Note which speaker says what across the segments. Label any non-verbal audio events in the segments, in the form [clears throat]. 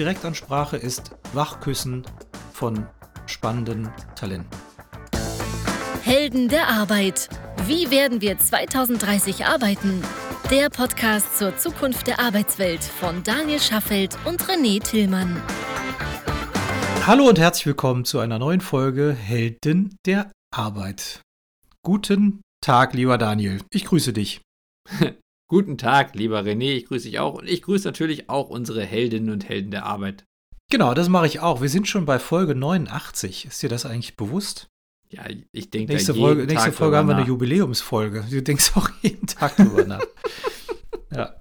Speaker 1: Direktansprache ist Wachküssen von spannenden Talenten.
Speaker 2: Helden der Arbeit. Wie werden wir 2030 arbeiten? Der Podcast zur Zukunft der Arbeitswelt von Daniel Schaffelt und René Tillmann.
Speaker 1: Hallo und herzlich willkommen zu einer neuen Folge Helden der Arbeit. Guten Tag, lieber Daniel. Ich grüße dich. [laughs]
Speaker 3: Guten Tag, lieber René. Ich grüße dich auch. Und ich grüße natürlich auch unsere Heldinnen und Helden der Arbeit.
Speaker 1: Genau, das mache ich auch. Wir sind schon bei Folge 89. Ist dir das eigentlich bewusst?
Speaker 3: Ja, ich denke,
Speaker 1: nächste Folge, nächste Folge haben wir eine Jubiläumsfolge. Du denkst auch jeden Tag drüber nach. [laughs]
Speaker 3: ja.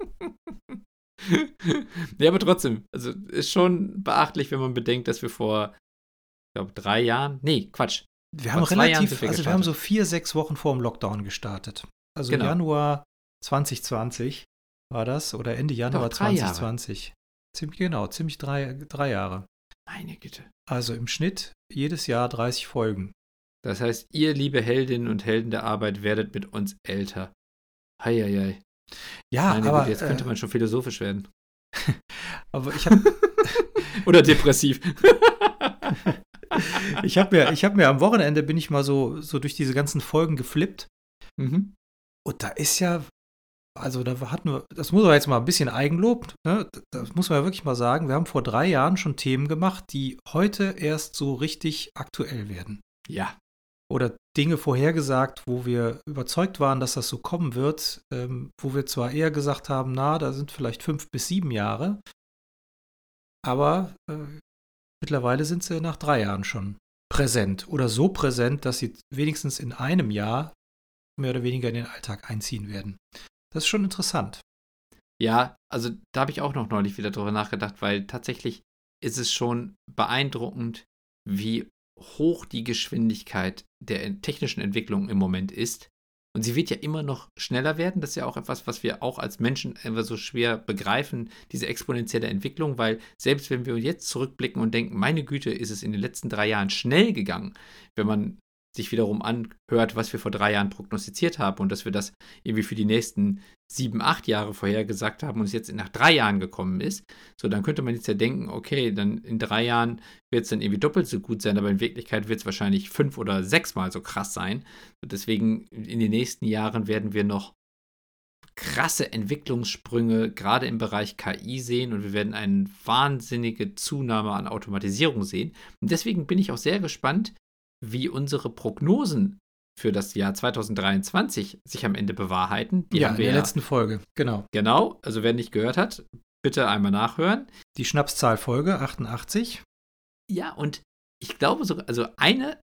Speaker 3: ja, aber trotzdem, also ist schon beachtlich, wenn man bedenkt, dass wir vor, ich glaube, drei Jahren, nee, Quatsch.
Speaker 1: Wir haben relativ, wir also wir haben so vier, sechs Wochen vor dem Lockdown gestartet. Also genau. Januar 2020 war das oder Ende Januar Doch, 2020. Jahre. Ziemlich genau, ziemlich drei, drei Jahre.
Speaker 3: Meine Güte.
Speaker 1: Also im Schnitt jedes Jahr 30 Folgen.
Speaker 3: Das heißt, ihr, liebe Heldinnen und Helden der Arbeit, werdet mit uns älter. Heieiei.
Speaker 1: Ja, Meine aber.
Speaker 3: Güte, jetzt könnte äh, man schon philosophisch werden. [laughs]
Speaker 1: aber ich habe. [laughs]
Speaker 3: Oder depressiv. [laughs]
Speaker 1: ich habe mir, hab mir am Wochenende bin ich mal so, so durch diese ganzen Folgen geflippt. Mhm. Und da ist ja also da hatten wir, das muss man jetzt mal ein bisschen Eigenlob, ne? das muss man ja wirklich mal sagen, wir haben vor drei Jahren schon Themen gemacht, die heute erst so richtig aktuell werden.
Speaker 3: Ja.
Speaker 1: Oder Dinge vorhergesagt, wo wir überzeugt waren, dass das so kommen wird, ähm, wo wir zwar eher gesagt haben, na, da sind vielleicht fünf bis sieben Jahre, aber äh, mittlerweile sind sie nach drei Jahren schon präsent oder so präsent, dass sie wenigstens in einem Jahr mehr oder weniger in den Alltag einziehen werden. Das ist schon interessant.
Speaker 3: Ja, also da habe ich auch noch neulich wieder drüber nachgedacht, weil tatsächlich ist es schon beeindruckend, wie hoch die Geschwindigkeit der technischen Entwicklung im Moment ist. Und sie wird ja immer noch schneller werden. Das ist ja auch etwas, was wir auch als Menschen einfach so schwer begreifen, diese exponentielle Entwicklung, weil selbst wenn wir jetzt zurückblicken und denken, meine Güte, ist es in den letzten drei Jahren schnell gegangen, wenn man sich wiederum anhört, was wir vor drei Jahren prognostiziert haben und dass wir das irgendwie für die nächsten sieben, acht Jahre vorhergesagt haben und es jetzt nach drei Jahren gekommen ist, so dann könnte man jetzt ja denken, okay, dann in drei Jahren wird es dann irgendwie doppelt so gut sein, aber in Wirklichkeit wird es wahrscheinlich fünf oder sechsmal so krass sein. Und deswegen in den nächsten Jahren werden wir noch krasse Entwicklungssprünge gerade im Bereich KI sehen und wir werden eine wahnsinnige Zunahme an Automatisierung sehen. Und deswegen bin ich auch sehr gespannt, wie unsere Prognosen für das Jahr 2023 sich am Ende bewahrheiten.
Speaker 1: Die ja, haben wir in der ja, letzten Folge, genau.
Speaker 3: Genau, also wer nicht gehört hat, bitte einmal nachhören.
Speaker 1: Die Schnapszahlfolge 88.
Speaker 3: Ja, und ich glaube sogar, also eine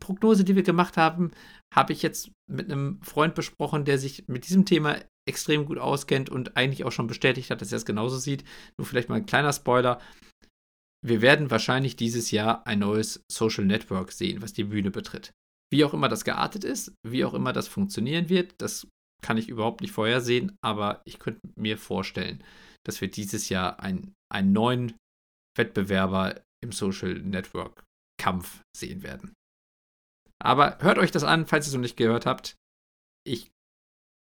Speaker 3: Prognose, die wir gemacht haben, habe ich jetzt mit einem Freund besprochen, der sich mit diesem Thema extrem gut auskennt und eigentlich auch schon bestätigt hat, dass er es genauso sieht. Nur vielleicht mal ein kleiner Spoiler wir werden wahrscheinlich dieses Jahr ein neues Social Network sehen, was die Bühne betritt. Wie auch immer das geartet ist, wie auch immer das funktionieren wird, das kann ich überhaupt nicht vorhersehen, aber ich könnte mir vorstellen, dass wir dieses Jahr ein, einen neuen Wettbewerber im Social Network Kampf sehen werden. Aber hört euch das an, falls ihr es noch nicht gehört habt. Ich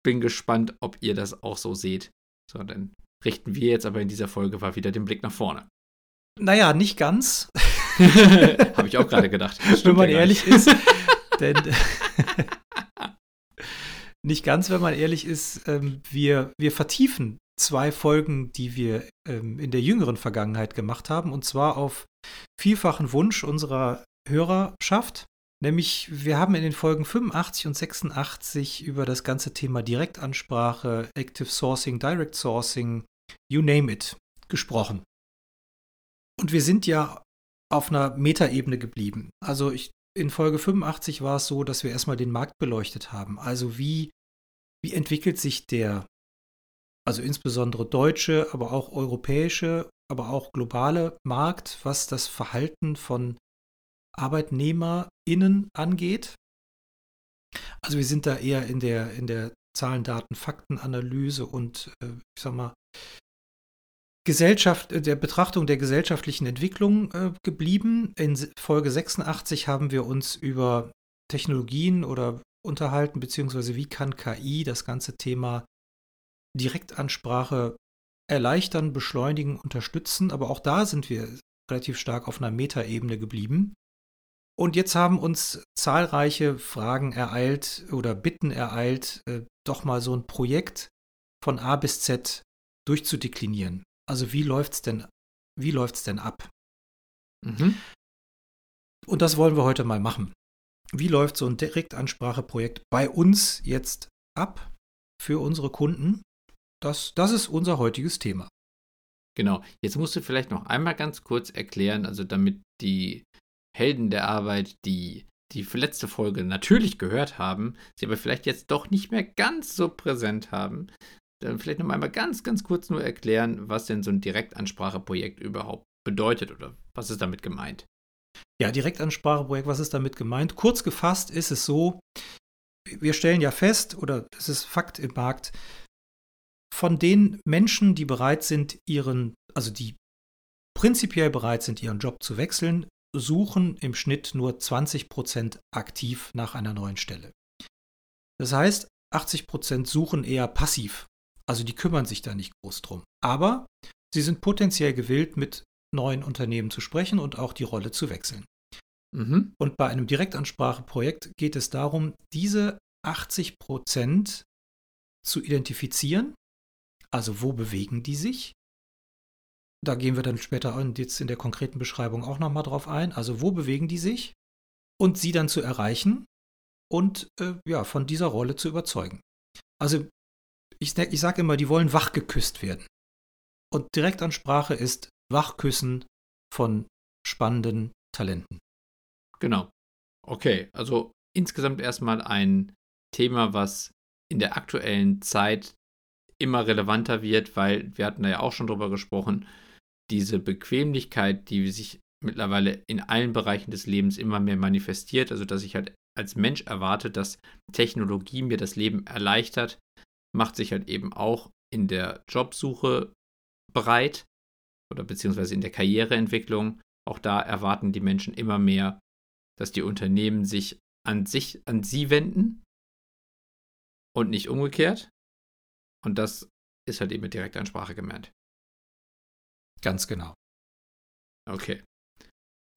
Speaker 3: bin gespannt, ob ihr das auch so seht. So, dann richten wir jetzt aber in dieser Folge mal wieder den Blick nach vorne.
Speaker 1: Naja, nicht ganz. [laughs]
Speaker 3: Habe ich auch gerade gedacht. [laughs]
Speaker 1: wenn man ehrlich ist. [laughs] Denn nicht ganz, wenn man ehrlich ist. Ähm, wir, wir vertiefen zwei Folgen, die wir ähm, in der jüngeren Vergangenheit gemacht haben. Und zwar auf vielfachen Wunsch unserer Hörerschaft. Nämlich, wir haben in den Folgen 85 und 86 über das ganze Thema Direktansprache, Active Sourcing, Direct Sourcing, you name it, gesprochen. Und wir sind ja auf einer Metaebene geblieben. Also ich, in Folge 85 war es so, dass wir erstmal den Markt beleuchtet haben. Also wie, wie entwickelt sich der, also insbesondere deutsche, aber auch europäische, aber auch globale Markt, was das Verhalten von ArbeitnehmerInnen angeht. Also wir sind da eher in der, in der Zahlen, Daten, Faktenanalyse und äh, ich sag mal, Gesellschaft, äh, der Betrachtung der gesellschaftlichen Entwicklung äh, geblieben. In Folge 86 haben wir uns über Technologien oder unterhalten, beziehungsweise wie kann KI das ganze Thema Direktansprache erleichtern, beschleunigen, unterstützen. Aber auch da sind wir relativ stark auf einer Metaebene geblieben. Und jetzt haben uns zahlreiche Fragen ereilt oder Bitten ereilt, äh, doch mal so ein Projekt von A bis Z durchzudeklinieren. Also wie läuft's denn, wie läuft's denn ab? Mhm. Und das wollen wir heute mal machen. Wie läuft so ein Direktanspracheprojekt bei uns jetzt ab für unsere Kunden? Das, das ist unser heutiges Thema.
Speaker 3: Genau. Jetzt musst du vielleicht noch einmal ganz kurz erklären, also damit die Helden der Arbeit, die die letzte Folge natürlich gehört haben, sie aber vielleicht jetzt doch nicht mehr ganz so präsent haben, vielleicht noch einmal ganz, ganz kurz nur erklären, was denn so ein Direktanspracheprojekt überhaupt bedeutet oder was ist damit gemeint.
Speaker 1: Ja, Direktanspracheprojekt, was ist damit gemeint? Kurz gefasst ist es so, wir stellen ja fest, oder es ist Fakt im Markt, von den Menschen, die bereit sind, ihren, also die prinzipiell bereit sind, ihren Job zu wechseln, suchen im Schnitt nur 20 Prozent aktiv nach einer neuen Stelle. Das heißt, 80 Prozent suchen eher passiv. Also die kümmern sich da nicht groß drum. Aber sie sind potenziell gewillt, mit neuen Unternehmen zu sprechen und auch die Rolle zu wechseln. Mhm. Und bei einem Direktanspracheprojekt geht es darum, diese 80 Prozent zu identifizieren. Also wo bewegen die sich? Da gehen wir dann später und jetzt in der konkreten Beschreibung auch nochmal drauf ein. Also wo bewegen die sich? Und sie dann zu erreichen und äh, ja, von dieser Rolle zu überzeugen. Also ich, ich sage immer, die wollen wachgeküsst werden. Und Direktansprache ist Wachküssen von spannenden Talenten.
Speaker 3: Genau. Okay, also insgesamt erstmal ein Thema, was in der aktuellen Zeit immer relevanter wird, weil wir hatten da ja auch schon drüber gesprochen, diese Bequemlichkeit, die sich mittlerweile in allen Bereichen des Lebens immer mehr manifestiert, also dass ich halt als Mensch erwarte, dass Technologie mir das Leben erleichtert, macht sich halt eben auch in der Jobsuche bereit oder beziehungsweise in der Karriereentwicklung. Auch da erwarten die Menschen immer mehr, dass die Unternehmen sich an sich, an sie wenden und nicht umgekehrt. Und das ist halt eben mit Direktansprache gemeint.
Speaker 1: Ganz genau.
Speaker 3: Okay.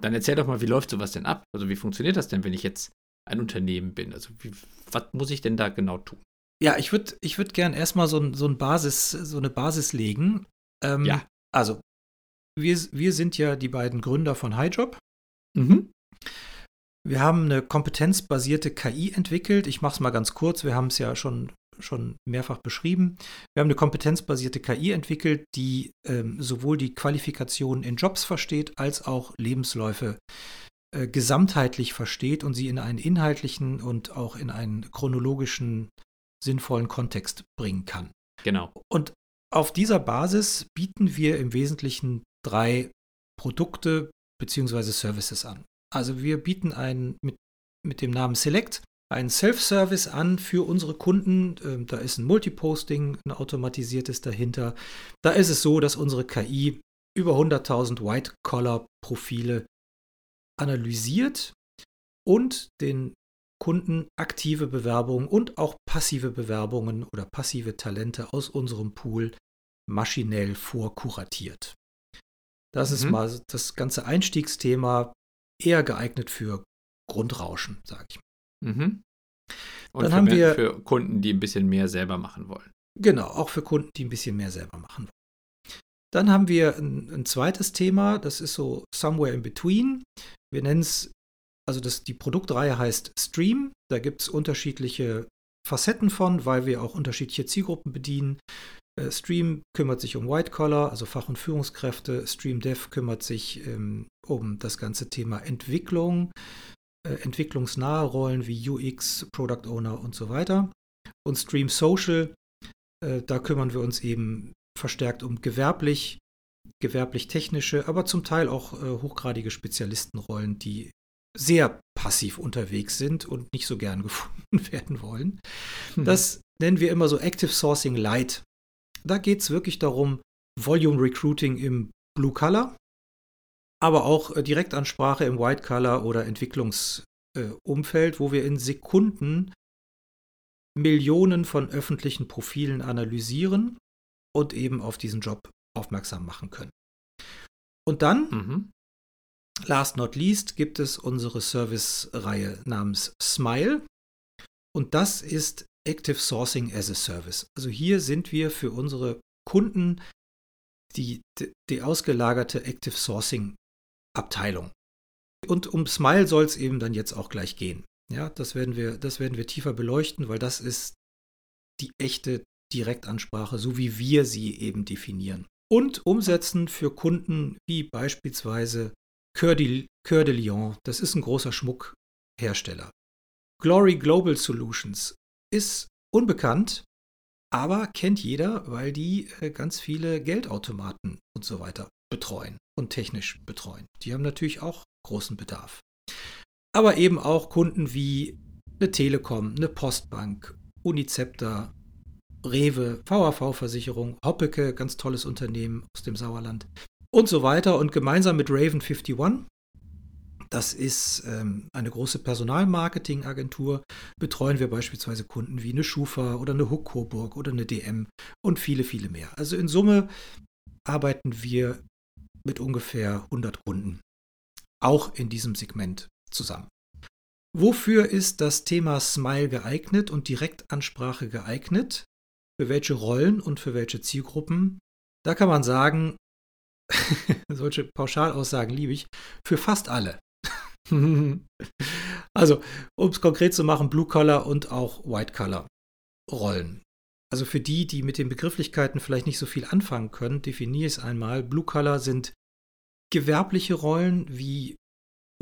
Speaker 3: Dann erzähl doch mal, wie läuft sowas denn ab? Also wie funktioniert das denn, wenn ich jetzt ein Unternehmen bin? Also wie, was muss ich denn da genau tun?
Speaker 1: Ja, ich würde ich würd gern erstmal so, so, ein Basis, so eine Basis legen. Ähm, ja. Also, wir, wir sind ja die beiden Gründer von HighJob. Mhm. Wir haben eine kompetenzbasierte KI entwickelt. Ich mache es mal ganz kurz. Wir haben es ja schon, schon mehrfach beschrieben. Wir haben eine kompetenzbasierte KI entwickelt, die ähm, sowohl die Qualifikation in Jobs versteht, als auch Lebensläufe äh, gesamtheitlich versteht und sie in einen inhaltlichen und auch in einen chronologischen sinnvollen Kontext bringen kann.
Speaker 3: Genau.
Speaker 1: Und auf dieser Basis bieten wir im Wesentlichen drei Produkte bzw. Services an. Also wir bieten einen mit, mit dem Namen Select einen Self-Service an für unsere Kunden. Ähm, da ist ein Multiposting, ein automatisiertes dahinter. Da ist es so, dass unsere KI über 100.000 White-Collar-Profile analysiert und den Kunden aktive Bewerbungen und auch passive Bewerbungen oder passive Talente aus unserem Pool maschinell vorkuratiert. Das mhm. ist mal das ganze Einstiegsthema, eher geeignet für Grundrauschen, sage ich mal. Mhm.
Speaker 3: Und Dann für, haben wir, für Kunden, die ein bisschen mehr selber machen wollen.
Speaker 1: Genau, auch für Kunden, die ein bisschen mehr selber machen wollen. Dann haben wir ein, ein zweites Thema, das ist so somewhere in between. Wir nennen es also das, die Produktreihe heißt Stream. Da gibt es unterschiedliche Facetten von, weil wir auch unterschiedliche Zielgruppen bedienen. Äh, Stream kümmert sich um White Collar, also Fach- und Führungskräfte. Stream Dev kümmert sich ähm, um das ganze Thema Entwicklung, äh, entwicklungsnahe Rollen wie UX, Product Owner und so weiter. Und Stream Social, äh, da kümmern wir uns eben verstärkt um gewerblich, gewerblich-technische, aber zum Teil auch äh, hochgradige Spezialistenrollen, die sehr passiv unterwegs sind und nicht so gern [laughs] gefunden werden wollen. Mhm. Das nennen wir immer so Active Sourcing Light. Da geht es wirklich darum, Volume Recruiting im Blue Color, aber auch äh, Direktansprache im White Color oder Entwicklungsumfeld, äh, wo wir in Sekunden Millionen von öffentlichen Profilen analysieren und eben auf diesen Job aufmerksam machen können. Und dann, mhm. Last not least, gibt es unsere Service-Reihe namens Smile. Und das ist Active Sourcing as a Service. Also hier sind wir für unsere Kunden die, die, ausgelagerte Active Sourcing Abteilung. Und um Smile soll es eben dann jetzt auch gleich gehen. Ja, das werden wir, das werden wir tiefer beleuchten, weil das ist die echte Direktansprache, so wie wir sie eben definieren. Und umsetzen für Kunden wie beispielsweise Coeur de, Coeur de Lion, das ist ein großer Schmuckhersteller. Glory Global Solutions ist unbekannt, aber kennt jeder, weil die äh, ganz viele Geldautomaten und so weiter betreuen und technisch betreuen. Die haben natürlich auch großen Bedarf. Aber eben auch Kunden wie eine Telekom, eine Postbank, Unicepta, Rewe, VAV-Versicherung, Hoppeke, ganz tolles Unternehmen aus dem Sauerland und so weiter. Und gemeinsam mit Raven 51 das ist ähm, eine große Personalmarketingagentur. Betreuen wir beispielsweise Kunden wie eine Schufa oder eine Huck Coburg oder eine DM und viele, viele mehr. Also in Summe arbeiten wir mit ungefähr 100 Kunden, auch in diesem Segment zusammen. Wofür ist das Thema Smile geeignet und Direktansprache geeignet? Für welche Rollen und für welche Zielgruppen? Da kann man sagen, [laughs] solche Pauschalaussagen liebe ich, für fast alle. [laughs] also, um es konkret zu machen, Blue Collar und auch White Collar Rollen. Also für die, die mit den Begrifflichkeiten vielleicht nicht so viel anfangen können, definiere ich es einmal. Blue Collar sind gewerbliche Rollen wie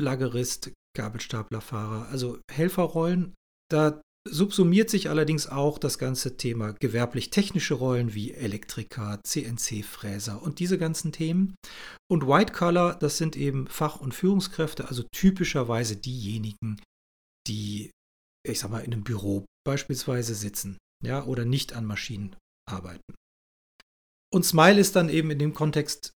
Speaker 1: Lagerist, Gabelstaplerfahrer, also Helferrollen. Da subsumiert sich allerdings auch das ganze Thema gewerblich-technische Rollen wie Elektriker, CNC-Fräser und diese ganzen Themen. Und White Collar, das sind eben Fach- und Führungskräfte, also typischerweise diejenigen, die, ich sag mal, in einem Büro beispielsweise sitzen, ja, oder nicht an Maschinen arbeiten. Und Smile ist dann eben in dem Kontext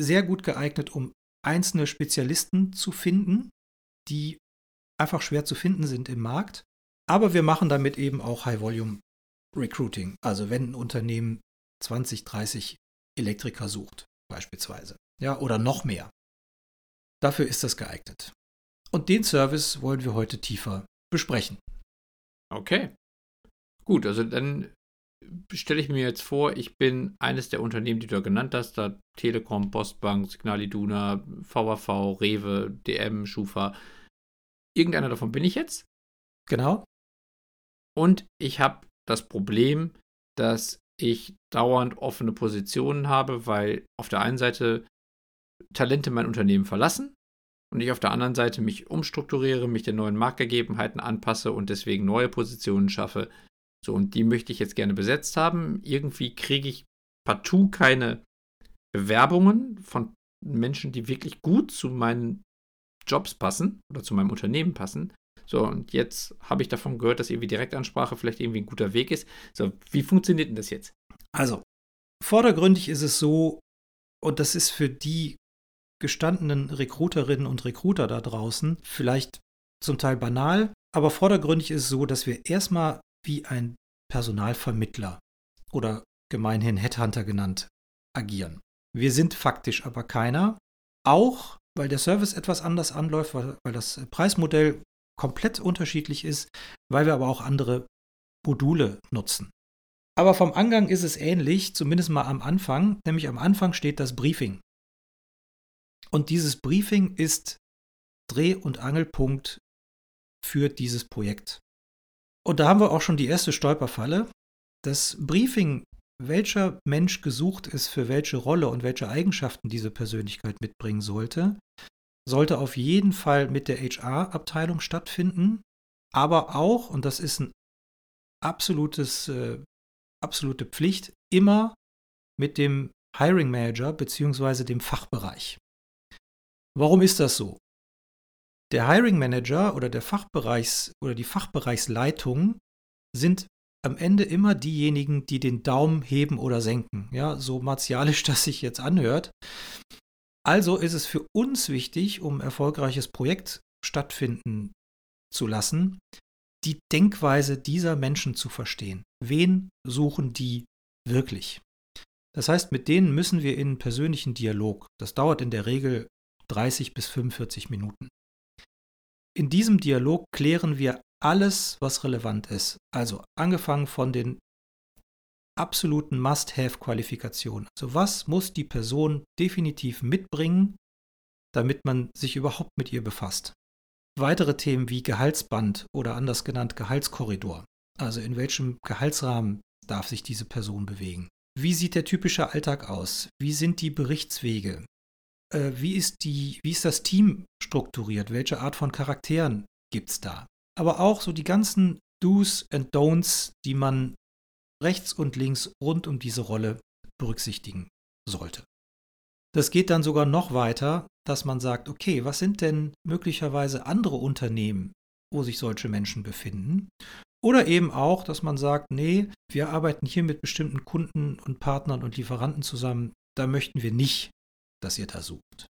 Speaker 1: sehr gut geeignet, um einzelne Spezialisten zu finden, die einfach schwer zu finden sind im Markt aber wir machen damit eben auch High-Volume Recruiting. Also wenn ein Unternehmen 20, 30 Elektriker sucht, beispielsweise. Ja, oder noch mehr. Dafür ist das geeignet. Und den Service wollen wir heute tiefer besprechen.
Speaker 3: Okay. Gut, also dann stelle ich mir jetzt vor, ich bin eines der Unternehmen, die du genannt hast, da Telekom, Postbank, Signal Iduna, VAV, Rewe, DM, Schufa. Irgendeiner davon bin ich jetzt.
Speaker 1: Genau.
Speaker 3: Und ich habe das Problem, dass ich dauernd offene Positionen habe, weil auf der einen Seite Talente mein Unternehmen verlassen und ich auf der anderen Seite mich umstrukturiere, mich den neuen Marktgegebenheiten anpasse und deswegen neue Positionen schaffe. So, und die möchte ich jetzt gerne besetzt haben. Irgendwie kriege ich partout keine Bewerbungen von Menschen, die wirklich gut zu meinen Jobs passen oder zu meinem Unternehmen passen. So, und jetzt habe ich davon gehört, dass irgendwie Direktansprache vielleicht irgendwie ein guter Weg ist. So, wie funktioniert denn das jetzt?
Speaker 1: Also, vordergründig ist es so, und das ist für die gestandenen Recruiterinnen und Recruiter da draußen vielleicht zum Teil banal, aber vordergründig ist es so, dass wir erstmal wie ein Personalvermittler oder gemeinhin Headhunter genannt agieren. Wir sind faktisch aber keiner, auch weil der Service etwas anders anläuft, weil, weil das Preismodell komplett unterschiedlich ist, weil wir aber auch andere Module nutzen. Aber vom Angang ist es ähnlich, zumindest mal am Anfang, nämlich am Anfang steht das Briefing. Und dieses Briefing ist Dreh- und Angelpunkt für dieses Projekt. Und da haben wir auch schon die erste Stolperfalle. Das Briefing, welcher Mensch gesucht ist für welche Rolle und welche Eigenschaften diese Persönlichkeit mitbringen sollte, sollte auf jeden Fall mit der HR-Abteilung stattfinden, aber auch, und das ist ein absolutes, äh, absolute Pflicht, immer mit dem Hiring Manager bzw. dem Fachbereich. Warum ist das so? Der Hiring Manager oder der Fachbereichs oder die Fachbereichsleitung sind am Ende immer diejenigen, die den Daumen heben oder senken. Ja, so martialisch [laughs] das sich jetzt anhört. Also ist es für uns wichtig, um erfolgreiches Projekt stattfinden zu lassen, die Denkweise dieser Menschen zu verstehen. Wen suchen die wirklich? Das heißt, mit denen müssen wir in persönlichen Dialog. Das dauert in der Regel 30 bis 45 Minuten. In diesem Dialog klären wir alles, was relevant ist. Also angefangen von den absoluten Must-Have-Qualifikationen. Also was muss die Person definitiv mitbringen, damit man sich überhaupt mit ihr befasst. Weitere Themen wie Gehaltsband oder anders genannt Gehaltskorridor. Also in welchem Gehaltsrahmen darf sich diese Person bewegen? Wie sieht der typische Alltag aus? Wie sind die Berichtswege? Äh, wie, ist die, wie ist das Team strukturiert? Welche Art von Charakteren gibt es da? Aber auch so die ganzen Do's and Don'ts, die man rechts und links rund um diese Rolle berücksichtigen sollte. Das geht dann sogar noch weiter, dass man sagt, okay, was sind denn möglicherweise andere Unternehmen, wo sich solche Menschen befinden? Oder eben auch, dass man sagt, nee, wir arbeiten hier mit bestimmten Kunden und Partnern und Lieferanten zusammen, da möchten wir nicht, dass ihr da sucht.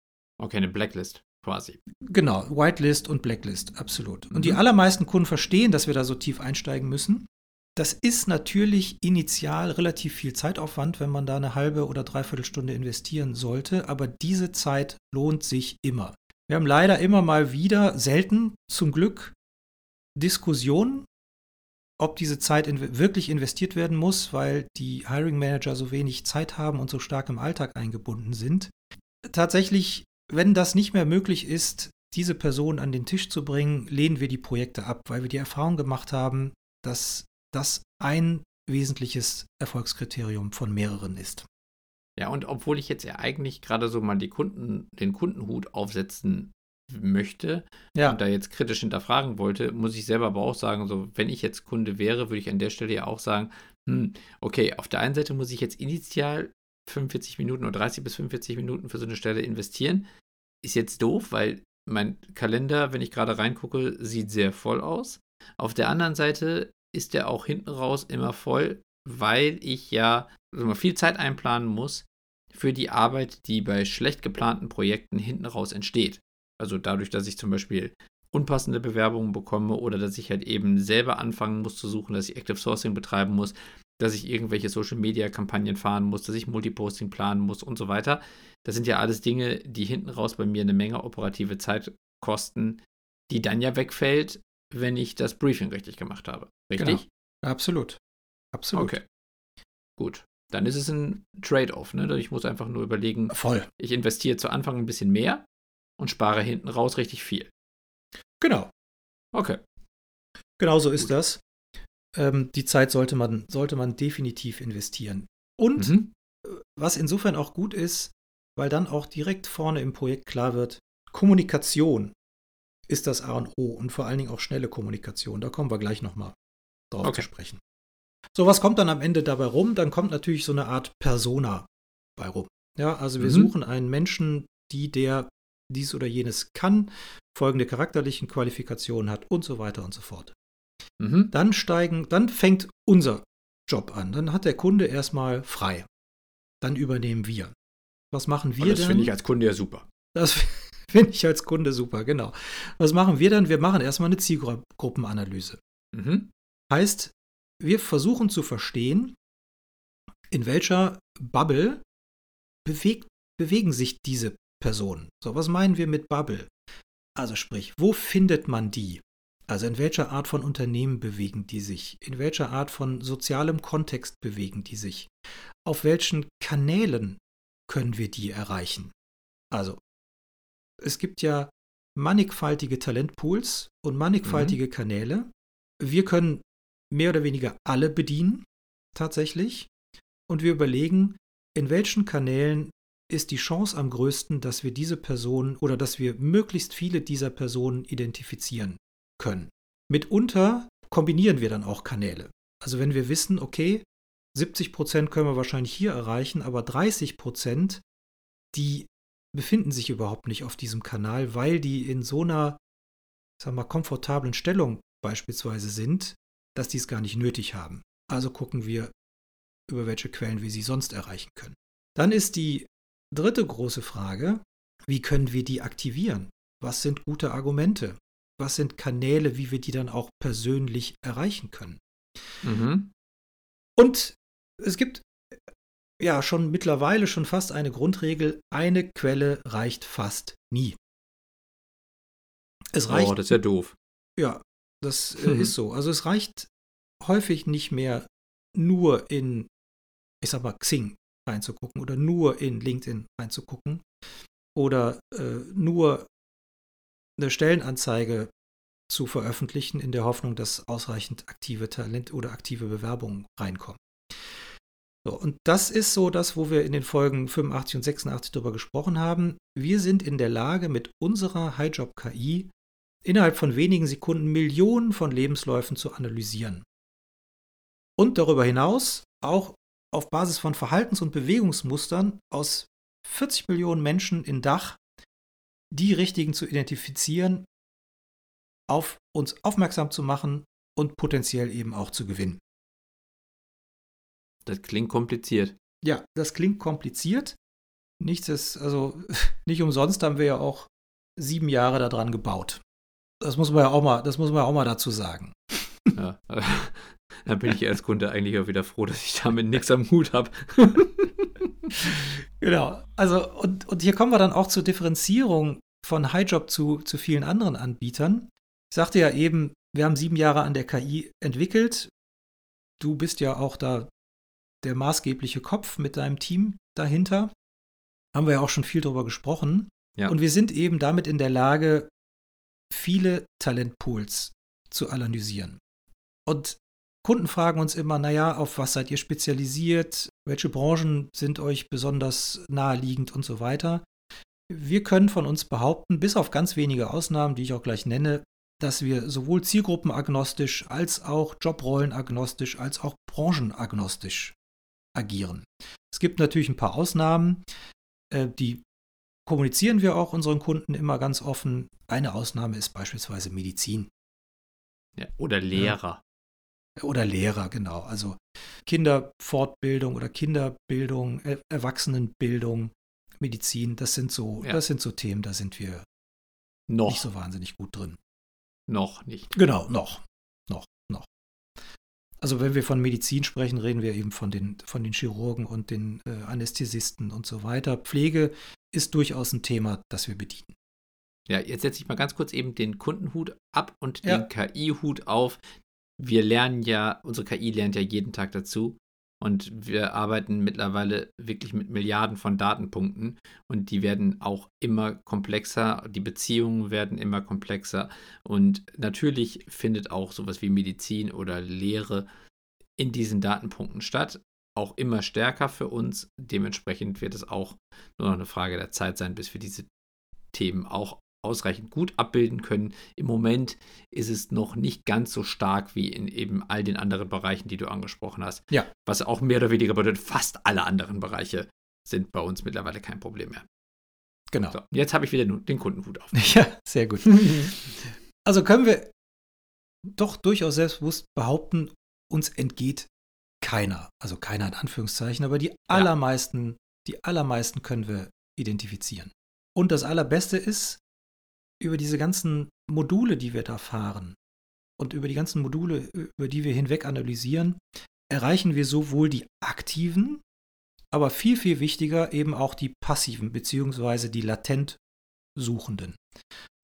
Speaker 3: Okay, eine Blacklist quasi.
Speaker 1: Genau, Whitelist und Blacklist, absolut. Und mhm. die allermeisten Kunden verstehen, dass wir da so tief einsteigen müssen. Das ist natürlich initial relativ viel Zeitaufwand, wenn man da eine halbe oder dreiviertel Stunde investieren sollte, aber diese Zeit lohnt sich immer. Wir haben leider immer mal wieder, selten zum Glück, Diskussionen ob diese Zeit in, wirklich investiert werden muss, weil die Hiring Manager so wenig Zeit haben und so stark im Alltag eingebunden sind. Tatsächlich, wenn das nicht mehr möglich ist, diese Person an den Tisch zu bringen, lehnen wir die Projekte ab, weil wir die Erfahrung gemacht haben, dass das ein wesentliches Erfolgskriterium von mehreren ist.
Speaker 3: Ja, und obwohl ich jetzt ja eigentlich gerade so mal Kunden, den Kundenhut aufsetzen möchte ja. und da jetzt kritisch hinterfragen wollte, muss ich selber aber auch sagen, so wenn ich jetzt Kunde wäre, würde ich an der Stelle ja auch sagen, hm, okay, auf der einen Seite muss ich jetzt initial 45 Minuten oder 30 bis 45 Minuten für so eine Stelle investieren. Ist jetzt doof, weil mein Kalender, wenn ich gerade reingucke, sieht sehr voll aus. Auf der anderen Seite ist der auch hinten raus immer voll, weil ich ja also viel Zeit einplanen muss für die Arbeit, die bei schlecht geplanten Projekten hinten raus entsteht. Also dadurch, dass ich zum Beispiel unpassende Bewerbungen bekomme oder dass ich halt eben selber anfangen muss zu suchen, dass ich Active Sourcing betreiben muss, dass ich irgendwelche Social Media Kampagnen fahren muss, dass ich Multiposting planen muss und so weiter. Das sind ja alles Dinge, die hinten raus bei mir eine Menge operative Zeit kosten, die dann ja wegfällt, wenn ich das Briefing richtig gemacht habe. Richtig? Genau.
Speaker 1: Absolut. Absolut.
Speaker 3: Okay. Gut. Dann ist es ein Trade-off, ne? Ich muss einfach nur überlegen,
Speaker 1: Voll.
Speaker 3: ich investiere zu Anfang ein bisschen mehr und spare hinten raus richtig viel.
Speaker 1: Genau.
Speaker 3: Okay.
Speaker 1: Genau so ist Gut. das. Ähm, die Zeit sollte man, sollte man definitiv investieren. Und mhm. Äh, was insofern auch gut ist, weil dann auch direkt vorne im Projekt klar wird, Kommunikation ist das A und O und vor allen Dingen auch schnelle Kommunikation. Da kommen wir gleich nochmal drauf okay. zu sprechen. So, was kommt dann am Ende dabei rum? Dann kommt natürlich so eine Art Persona bei rum. Ja, also wir mhm. suchen einen Menschen, die der dies oder jenes kann, folgende charakterlichen Qualifikationen hat und so weiter und so fort. Mhm. Dann steigen, dann fängt unser Job an. Dann hat der Kunde erstmal frei. Dann übernehmen wir. Was machen wir
Speaker 3: und das Das finde ich als Kunde ja super.
Speaker 1: Das [laughs] finde ich als Kunde super, genau. Was machen wir dann? Wir machen erstmal eine Zielgruppenanalyse. Mhm. Heißt, wir versuchen zu verstehen, in welcher Bubble bewegt, bewegen sich diese Personen. So, was meinen wir mit Bubble? Also sprich, wo findet man die? Also in welcher Art von Unternehmen bewegen die sich? In welcher Art von sozialem Kontext bewegen die sich? Auf welchen Kanälen können wir die erreichen? Also, es gibt ja mannigfaltige Talentpools und mannigfaltige mhm. Kanäle. Wir können mehr oder weniger alle bedienen, tatsächlich. Und wir überlegen, in welchen Kanälen ist die Chance am größten, dass wir diese Person oder dass wir möglichst viele dieser Personen identifizieren können. Mitunter kombinieren wir dann auch Kanäle. Also wenn wir wissen, okay, 70 Prozent können wir wahrscheinlich hier erreichen, aber 30 Prozent, die befinden sich überhaupt nicht auf diesem Kanal, weil die in so einer, sagen wir, komfortablen Stellung beispielsweise sind, dass die es gar nicht nötig haben. Also gucken wir, über welche Quellen wir sie sonst erreichen können. Dann ist die dritte große Frage, wie können wir die aktivieren? Was sind gute Argumente? Was sind Kanäle, wie wir die dann auch persönlich erreichen können? Mhm. Und es gibt ja schon mittlerweile schon fast eine Grundregel, eine Quelle reicht fast nie. Es reicht.
Speaker 3: Oh, das ist ja doof.
Speaker 1: Ja, das äh, [laughs] ist so. Also es reicht häufig nicht mehr nur in, ich sag mal, Xing reinzugucken oder nur in LinkedIn reinzugucken oder äh, nur eine Stellenanzeige zu veröffentlichen in der Hoffnung, dass ausreichend aktive Talent oder aktive Bewerbungen reinkommen. So, und das ist so das, wo wir in den Folgen 85 und 86 darüber gesprochen haben. Wir sind in der Lage, mit unserer HighJob-KI innerhalb von wenigen Sekunden Millionen von Lebensläufen zu analysieren. Und darüber hinaus auch auf Basis von Verhaltens- und Bewegungsmustern aus 40 Millionen Menschen in Dach die richtigen zu identifizieren, auf uns aufmerksam zu machen und potenziell eben auch zu gewinnen.
Speaker 3: Das klingt kompliziert.
Speaker 1: Ja, das klingt kompliziert. Nichts ist, also [laughs] nicht umsonst haben wir ja auch sieben Jahre daran gebaut. Das muss man ja auch mal, das muss man ja auch mal dazu sagen.
Speaker 3: Ja, [laughs] dann bin ich als Kunde eigentlich auch wieder froh, dass ich damit nichts am Hut habe. [laughs]
Speaker 1: genau. Also, und, und hier kommen wir dann auch zur Differenzierung von HighJob zu, zu vielen anderen Anbietern. Ich sagte ja eben, wir haben sieben Jahre an der KI entwickelt. Du bist ja auch da der maßgebliche Kopf mit deinem Team dahinter. Haben wir ja auch schon viel darüber gesprochen. Ja. Und wir sind eben damit in der Lage, viele Talentpools zu analysieren. Und Kunden fragen uns immer, naja, auf was seid ihr spezialisiert? Welche Branchen sind euch besonders naheliegend und so weiter? Wir können von uns behaupten, bis auf ganz wenige Ausnahmen, die ich auch gleich nenne, dass wir sowohl zielgruppenagnostisch als auch Jobrollenagnostisch als auch branchenagnostisch agieren. Es gibt natürlich ein paar Ausnahmen, äh, die kommunizieren wir auch unseren Kunden immer ganz offen. Eine Ausnahme ist beispielsweise Medizin.
Speaker 3: Ja, oder Lehrer.
Speaker 1: Oder Lehrer, genau. Also Kinderfortbildung oder Kinderbildung, Erwachsenenbildung, Medizin, das sind so, ja. das sind so Themen, da sind wir noch nicht so wahnsinnig gut drin.
Speaker 3: Noch nicht.
Speaker 1: Genau. Noch, noch. Also wenn wir von Medizin sprechen, reden wir eben von den, von den Chirurgen und den äh, Anästhesisten und so weiter. Pflege ist durchaus ein Thema, das wir bedienen.
Speaker 3: Ja, jetzt setze ich mal ganz kurz eben den Kundenhut ab und ja. den KI-Hut auf. Wir lernen ja, unsere KI lernt ja jeden Tag dazu. Und wir arbeiten mittlerweile wirklich mit Milliarden von Datenpunkten. Und die werden auch immer komplexer, die Beziehungen werden immer komplexer. Und natürlich findet auch sowas wie Medizin oder Lehre in diesen Datenpunkten statt, auch immer stärker für uns. Dementsprechend wird es auch nur noch eine Frage der Zeit sein, bis wir diese Themen auch ausreichend gut abbilden können. Im Moment ist es noch nicht ganz so stark wie in eben all den anderen Bereichen, die du angesprochen hast.
Speaker 1: Ja.
Speaker 3: Was auch mehr oder weniger bedeutet, fast alle anderen Bereiche sind bei uns mittlerweile kein Problem mehr.
Speaker 1: Genau.
Speaker 3: So, jetzt habe ich wieder den Kundenhut auf. [laughs]
Speaker 1: Ja, sehr gut. [laughs] also können wir doch durchaus selbstbewusst behaupten, uns entgeht keiner. Also keiner in Anführungszeichen, aber die allermeisten, ja. die allermeisten können wir identifizieren. Und das Allerbeste ist, über diese ganzen Module, die wir da fahren und über die ganzen Module, über die wir hinweg analysieren, erreichen wir sowohl die aktiven, aber viel, viel wichtiger eben auch die passiven beziehungsweise die latent Suchenden.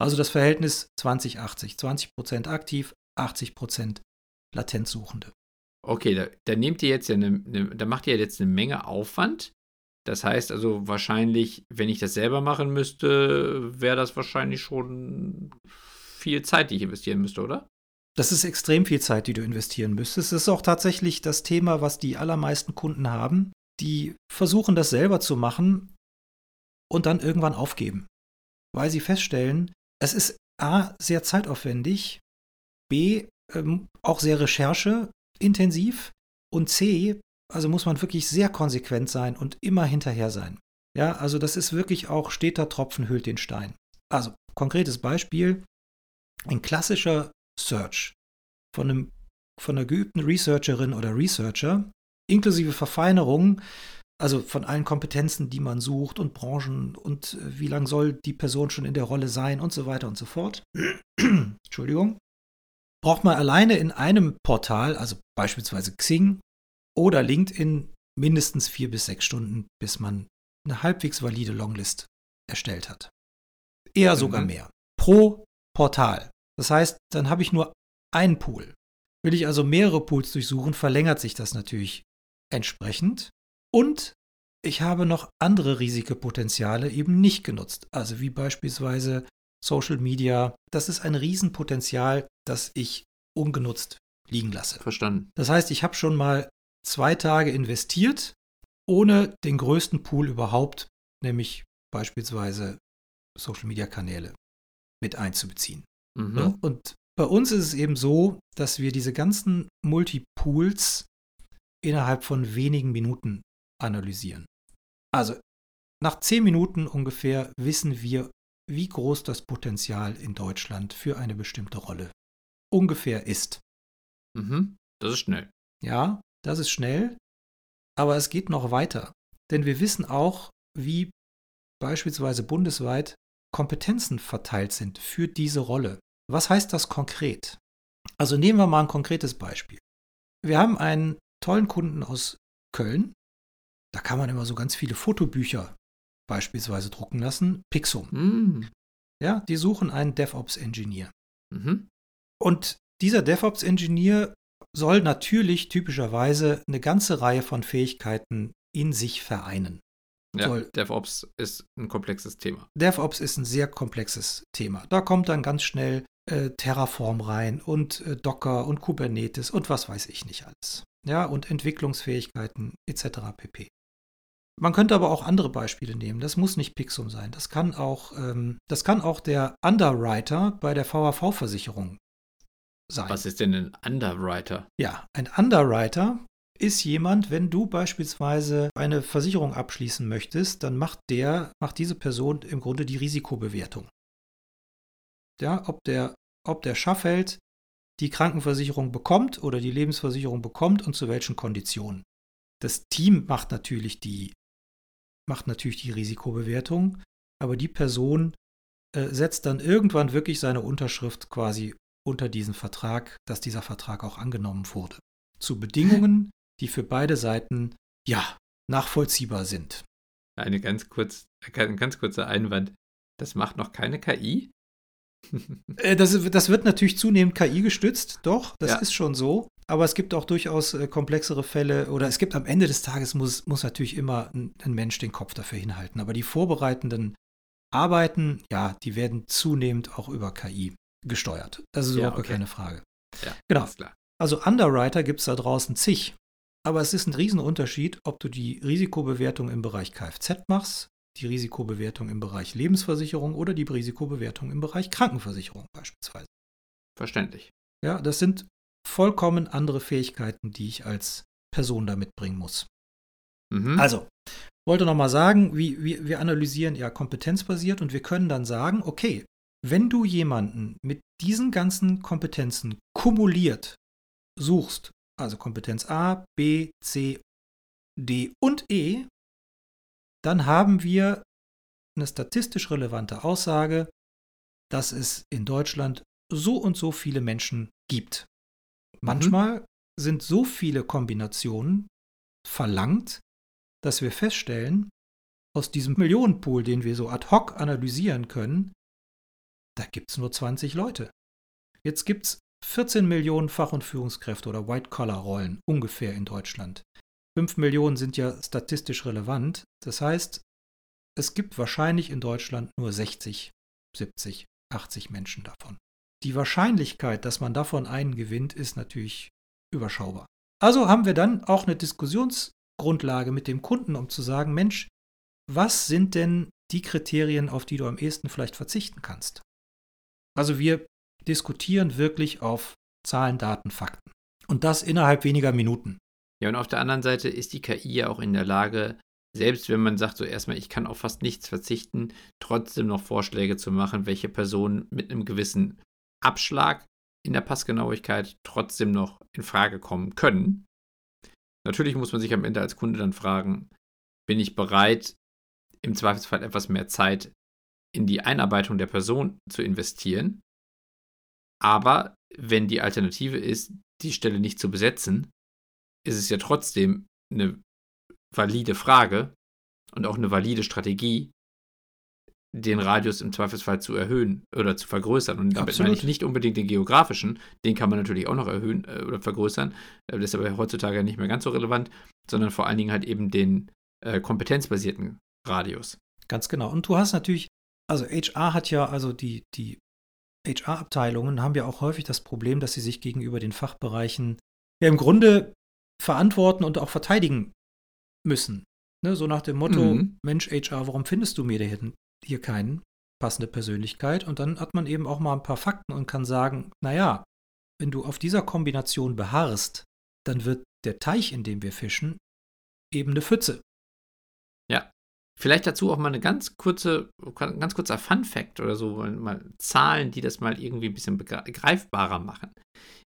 Speaker 1: Also das Verhältnis 20-80. 20% aktiv, 80% latent Suchende.
Speaker 3: Okay, da, da nehmt ihr jetzt ja eine, eine, da macht ihr jetzt eine Menge Aufwand, das heißt also wahrscheinlich, wenn ich das selber machen müsste, wäre das wahrscheinlich schon viel Zeit, die ich investieren müsste, oder?
Speaker 1: Das ist extrem viel Zeit, die du investieren müsstest. Das ist auch tatsächlich das Thema, was die allermeisten Kunden haben. Die versuchen das selber zu machen und dann irgendwann aufgeben, weil sie feststellen, es ist A, sehr zeitaufwendig, B, ähm, auch sehr rechercheintensiv und C, also muss man wirklich sehr konsequent sein und immer hinterher sein. Ja, also das ist wirklich auch steter Tropfen hüllt den Stein. Also, konkretes Beispiel: Ein klassischer Search von, einem, von einer geübten Researcherin oder Researcher, inklusive Verfeinerungen, also von allen Kompetenzen, die man sucht und Branchen und äh, wie lange soll die Person schon in der Rolle sein und so weiter und so fort. [clears throat] Entschuldigung. Braucht man alleine in einem Portal, also beispielsweise Xing oder LinkedIn mindestens vier bis sechs Stunden, bis man eine halbwegs valide Longlist erstellt hat. Eher sogar
Speaker 3: Mhm.
Speaker 1: mehr. Pro Portal. Das heißt, dann habe ich nur einen Pool. Will ich also mehrere Pools durchsuchen, verlängert sich das natürlich entsprechend. Und ich habe noch andere Risikopotenziale eben nicht genutzt. Also wie beispielsweise Social Media. Das ist ein Riesenpotenzial, das ich ungenutzt liegen lasse.
Speaker 3: Verstanden.
Speaker 1: Das heißt, ich habe schon mal zwei Tage investiert, ohne den größten Pool überhaupt, nämlich beispielsweise Social-Media-Kanäle, mit einzubeziehen.
Speaker 3: Mhm.
Speaker 1: So, und bei uns ist es eben so, dass wir diese ganzen Multipools innerhalb von wenigen Minuten analysieren. Also nach zehn Minuten ungefähr wissen wir, wie groß das Potenzial in Deutschland für eine bestimmte Rolle ungefähr ist.
Speaker 3: Mhm. Das ist schnell.
Speaker 1: Ja, das ist schnell, aber es geht noch weiter. Denn wir wissen auch, wie beispielsweise bundesweit Kompetenzen verteilt sind für diese Rolle. Was heißt das konkret? Also nehmen wir mal ein konkretes Beispiel. Wir haben einen tollen Kunden aus Köln. Da kann man immer so ganz viele Fotobücher beispielsweise drucken lassen. Pixum.
Speaker 3: Mhm.
Speaker 1: Ja, die suchen einen DevOps-Engineer.
Speaker 3: Mhm.
Speaker 1: Und dieser DevOps-Engineer soll natürlich typischerweise eine ganze Reihe von Fähigkeiten in sich vereinen.
Speaker 3: Ja,
Speaker 1: Soll-
Speaker 3: DevOps ist ein komplexes Thema.
Speaker 1: DevOps ist ein sehr komplexes Thema. Da kommt dann ganz schnell äh, Terraform rein und äh, Docker und Kubernetes und was weiß ich nicht alles. Ja, und Entwicklungsfähigkeiten etc. pp. Man könnte aber auch andere Beispiele nehmen. Das muss nicht Pixum sein. Das kann auch, ähm, das kann auch der Underwriter bei der VAV-Versicherung sein.
Speaker 3: Was ist denn ein Underwriter?
Speaker 1: Ja, ein Underwriter ist jemand, wenn du beispielsweise eine Versicherung abschließen möchtest, dann macht der, macht diese Person im Grunde die Risikobewertung. Ja, ob der, ob der Schaffheld die Krankenversicherung bekommt oder die Lebensversicherung bekommt und zu welchen Konditionen. Das Team macht natürlich die, macht natürlich die Risikobewertung, aber die Person äh, setzt dann irgendwann wirklich seine Unterschrift quasi unter diesen Vertrag, dass dieser Vertrag auch angenommen wurde. Zu Bedingungen, die für beide Seiten ja nachvollziehbar sind.
Speaker 3: Eine ganz kurz, ein ganz kurzer Einwand. Das macht noch keine KI? [laughs]
Speaker 1: Äh, Das, das wird natürlich zunehmend KI gestützt, doch, das
Speaker 3: Ja.
Speaker 1: ist schon so. Aber es gibt auch durchaus äh, komplexere Fälle oder es gibt am Ende des Tages muss, muss natürlich immer ein, ein Mensch den Kopf dafür hinhalten. Aber die vorbereitenden Arbeiten, ja, die werden zunehmend auch über KI gesteuert. Das ist
Speaker 3: Ja,
Speaker 1: überhaupt
Speaker 3: okay.
Speaker 1: keine Frage.
Speaker 3: Ja,
Speaker 1: Genau. Also Underwriter gibt es da draußen zig. Aber es ist ein Riesenunterschied, ob du die Risikobewertung im Bereich Kfz machst, die Risikobewertung im Bereich Lebensversicherung oder die Risikobewertung im Bereich Krankenversicherung beispielsweise.
Speaker 3: Verständlich.
Speaker 1: Ja, das sind vollkommen andere Fähigkeiten, die ich als Person da mitbringen muss.
Speaker 3: Mhm.
Speaker 1: Also, wollte nochmal sagen, wie, wie, wir analysieren ja kompetenzbasiert und wir können dann sagen, okay, wenn du jemanden mit diesen ganzen Kompetenzen kumuliert suchst, also Kompetenz A, B, C, D und E, dann haben wir eine statistisch relevante Aussage, dass es in Deutschland so und so viele Menschen gibt. Manchmal sind so viele Kombinationen verlangt, dass wir feststellen, aus diesem Millionenpool, den wir so ad hoc analysieren können, da gibt es nur 20 Leute. Jetzt gibt es 14 Millionen Fach- und Führungskräfte oder White-Collar-Rollen ungefähr in Deutschland. 5 Millionen sind ja statistisch relevant. Das heißt, es gibt wahrscheinlich in Deutschland nur 60, 70, 80 Menschen davon. Die Wahrscheinlichkeit, dass man davon einen gewinnt, ist natürlich überschaubar. Also haben wir dann auch eine Diskussionsgrundlage mit dem Kunden, um zu sagen, Mensch, was sind denn die Kriterien, auf die du am ehesten vielleicht verzichten kannst? Also wir diskutieren wirklich auf Zahlen, Daten, Fakten. Und das innerhalb weniger Minuten.
Speaker 3: Ja, und auf der anderen Seite ist die KI ja auch in der Lage, selbst wenn man sagt, so erstmal, ich kann auf fast nichts verzichten, trotzdem noch Vorschläge zu machen, welche Personen mit einem gewissen Abschlag in der Passgenauigkeit trotzdem noch in Frage kommen können. Natürlich muss man sich am Ende als Kunde dann fragen, bin ich bereit, im Zweifelsfall etwas mehr Zeit in die Einarbeitung der Person zu investieren? Aber wenn die Alternative ist, die Stelle nicht zu besetzen, ist es ja trotzdem eine valide Frage und auch eine valide Strategie, den Radius im Zweifelsfall zu erhöhen oder zu vergrößern. Und damit meine ich nicht unbedingt den geografischen, den kann man natürlich auch noch erhöhen äh, oder vergrößern. Äh, das ist aber heutzutage nicht mehr ganz so relevant, sondern vor allen Dingen halt eben den äh, kompetenzbasierten Radius.
Speaker 1: Ganz genau. Und du hast natürlich, also HR hat ja, also die, die HR-Abteilungen haben ja auch häufig das Problem, dass sie sich gegenüber den Fachbereichen ja im Grunde verantworten und auch verteidigen müssen. Ne, so nach dem Motto, mhm. Mensch, HR, warum findest du mir denn hier keinen passende Persönlichkeit? Und dann hat man eben auch mal ein paar Fakten und kann sagen, naja, wenn du auf dieser Kombination beharrst, dann wird der Teich, in dem wir fischen, eben eine Pfütze.
Speaker 3: Vielleicht dazu auch mal eine ganz kurze, ganz kurzer Fun Fact oder so, mal Zahlen, die das mal irgendwie ein bisschen greifbarer machen.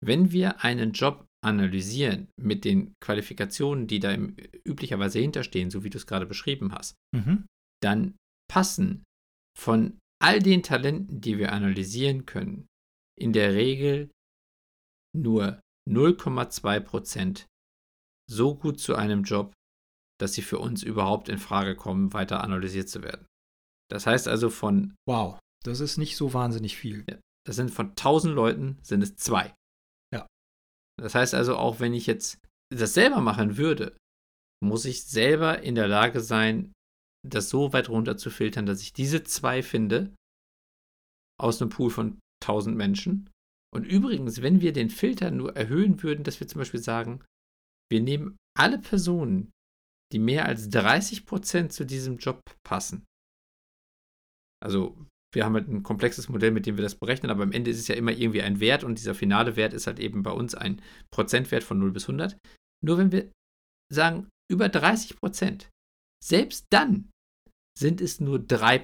Speaker 3: Wenn wir einen Job analysieren mit den Qualifikationen, die da üblicherweise hinterstehen, so wie du es gerade beschrieben hast, mhm. dann passen von all den Talenten, die wir analysieren können, in der Regel nur 0,2 Prozent so gut zu einem Job, dass sie für uns überhaupt in Frage kommen, weiter analysiert zu werden. Das heißt also von.
Speaker 1: Wow, das ist nicht so wahnsinnig viel.
Speaker 3: Das sind von 1000 Leuten sind es zwei.
Speaker 1: Ja.
Speaker 3: Das heißt also, auch wenn ich jetzt das selber machen würde, muss ich selber in der Lage sein, das so weit runter zu filtern, dass ich diese zwei finde aus einem Pool von 1000 Menschen. Und übrigens, wenn wir den Filter nur erhöhen würden, dass wir zum Beispiel sagen, wir nehmen alle Personen, die mehr als 30% zu diesem Job passen. Also wir haben halt ein komplexes Modell, mit dem wir das berechnen, aber am Ende ist es ja immer irgendwie ein Wert und dieser finale Wert ist halt eben bei uns ein Prozentwert von 0 bis 100. Nur wenn wir sagen, über 30% selbst dann sind es nur 3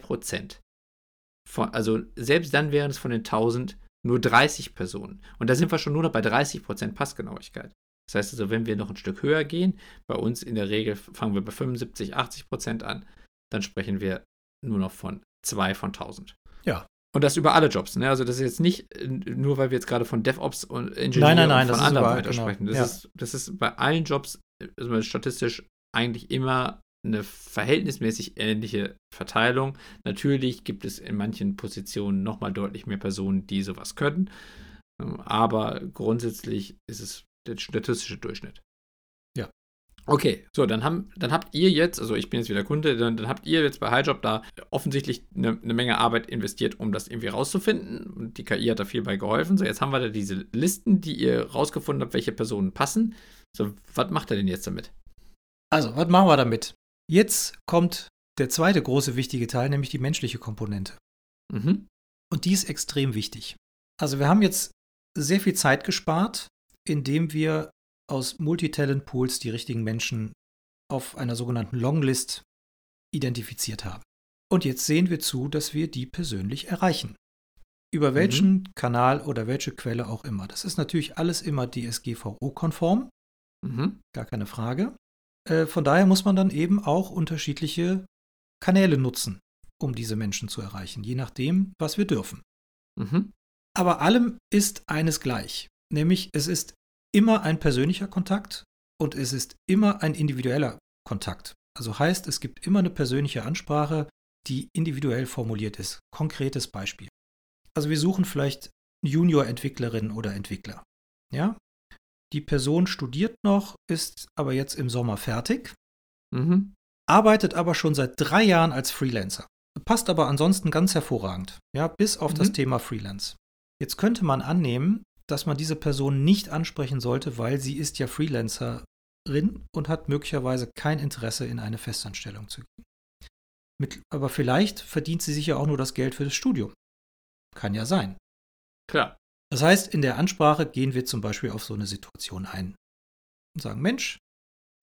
Speaker 3: Von, also selbst dann wären es von den 1000 nur 30 Personen. Und da sind wir schon nur noch bei 30% Passgenauigkeit. Das heißt also, wenn wir noch ein Stück höher gehen, bei uns in der Regel fangen wir bei 75, 80 Prozent an, dann sprechen wir nur noch von 2 von 1000.
Speaker 1: Ja.
Speaker 3: Und das über alle Jobs. Ne? Also das ist jetzt nicht äh, nur, weil wir jetzt gerade von DevOps und
Speaker 1: Engineering nein, nein, nein,
Speaker 3: von anderen weiter genau. sprechen. Das, ja. ist, das ist bei allen Jobs also statistisch eigentlich immer eine verhältnismäßig ähnliche Verteilung. Natürlich gibt es in manchen Positionen nochmal deutlich mehr Personen, die sowas können. Ähm, aber grundsätzlich ist es der statistische Durchschnitt.
Speaker 1: Ja.
Speaker 3: Okay, so, dann, haben, dann habt ihr jetzt, also ich bin jetzt wieder Kunde, dann, dann habt ihr jetzt bei HighJob da offensichtlich eine, eine, Menge Arbeit investiert, um das irgendwie rauszufinden. Und die KI hat da viel bei geholfen. So, jetzt haben wir da diese Listen, die ihr rausgefunden habt, welche Personen passen. So, was macht er denn jetzt damit?
Speaker 1: Also, was machen wir damit? Jetzt kommt der zweite große wichtige Teil, nämlich die menschliche Komponente. Mhm. Und die ist extrem wichtig. Also wir haben jetzt sehr viel Zeit gespart, indem wir aus Multitalent-Pools die richtigen Menschen auf einer sogenannten Longlist identifiziert haben. Und jetzt sehen wir zu, dass wir die persönlich erreichen. Über mhm. welchen mhm. Kanal oder welche Quelle auch immer. Das ist natürlich alles immer DSGVO-konform. Mhm. Gar keine Frage. Äh, von daher muss man dann eben auch unterschiedliche Kanäle nutzen, um diese Menschen zu erreichen, je nachdem, was wir dürfen. Mhm. Aber allem ist eines gleich, nämlich es ist immer ein persönlicher Kontakt und es ist immer ein individueller Kontakt. Also heißt, es gibt immer eine persönliche Ansprache, die individuell formuliert ist. Konkretes Beispiel. Also wir suchen vielleicht Junior-Entwicklerin oder Entwickler. Ja? Die Person studiert noch, ist aber jetzt im Sommer fertig, mhm. arbeitet aber schon seit drei Jahren als Freelancer. Passt aber ansonsten ganz hervorragend, ja, bis auf mhm. das Thema Freelance. Jetzt könnte man annehmen, dass man diese Person nicht ansprechen sollte, weil sie ist ja Freelancerin und hat möglicherweise kein Interesse, in eine Festanstellung zu gehen. Mit, aber vielleicht verdient sie sich ja auch nur das Geld für das Studium. Kann ja sein.
Speaker 3: Klar.
Speaker 1: Das heißt, in der Ansprache gehen wir zum Beispiel auf so eine Situation ein und sagen, Mensch,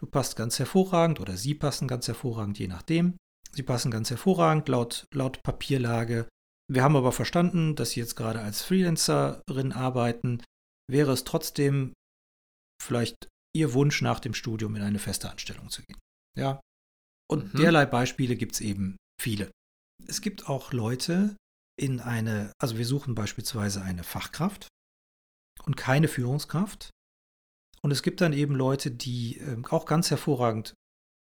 Speaker 1: du passt ganz hervorragend oder sie passen ganz hervorragend, je nachdem. Sie passen ganz hervorragend laut, laut Papierlage wir haben aber verstanden, dass Sie jetzt gerade als Freelancerin arbeiten. Wäre es trotzdem vielleicht Ihr Wunsch nach dem Studium in eine feste Anstellung zu gehen? Ja. Und mhm. derlei Beispiele gibt es eben viele. Es gibt auch Leute in eine, also wir suchen beispielsweise eine Fachkraft und keine Führungskraft. Und es gibt dann eben Leute, die äh, auch ganz hervorragend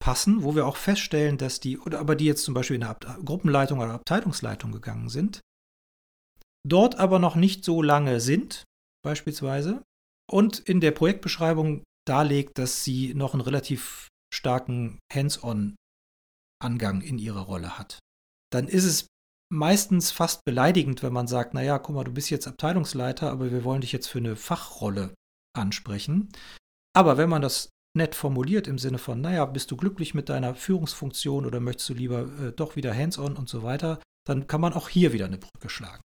Speaker 1: passen, wo wir auch feststellen, dass die, oder aber die jetzt zum Beispiel in der Ab Gruppenleitung oder Abteilungsleitung gegangen sind, dort aber noch nicht so lange sind, beispielsweise, und in der Projektbeschreibung darlegt, dass sie noch einen relativ starken Hands-on-Angang in ihrer Rolle hat. Dann ist es meistens fast beleidigend, wenn man sagt, naja, guck mal, du bist jetzt Abteilungsleiter, aber wir wollen dich jetzt für eine Fachrolle ansprechen. Aber wenn man das nett formuliert im Sinne von, naja, bist du glücklich mit deiner Führungsfunktion oder möchtest du lieber äh, doch wieder hands-on und so weiter, dann kann man auch hier wieder eine Brücke schlagen.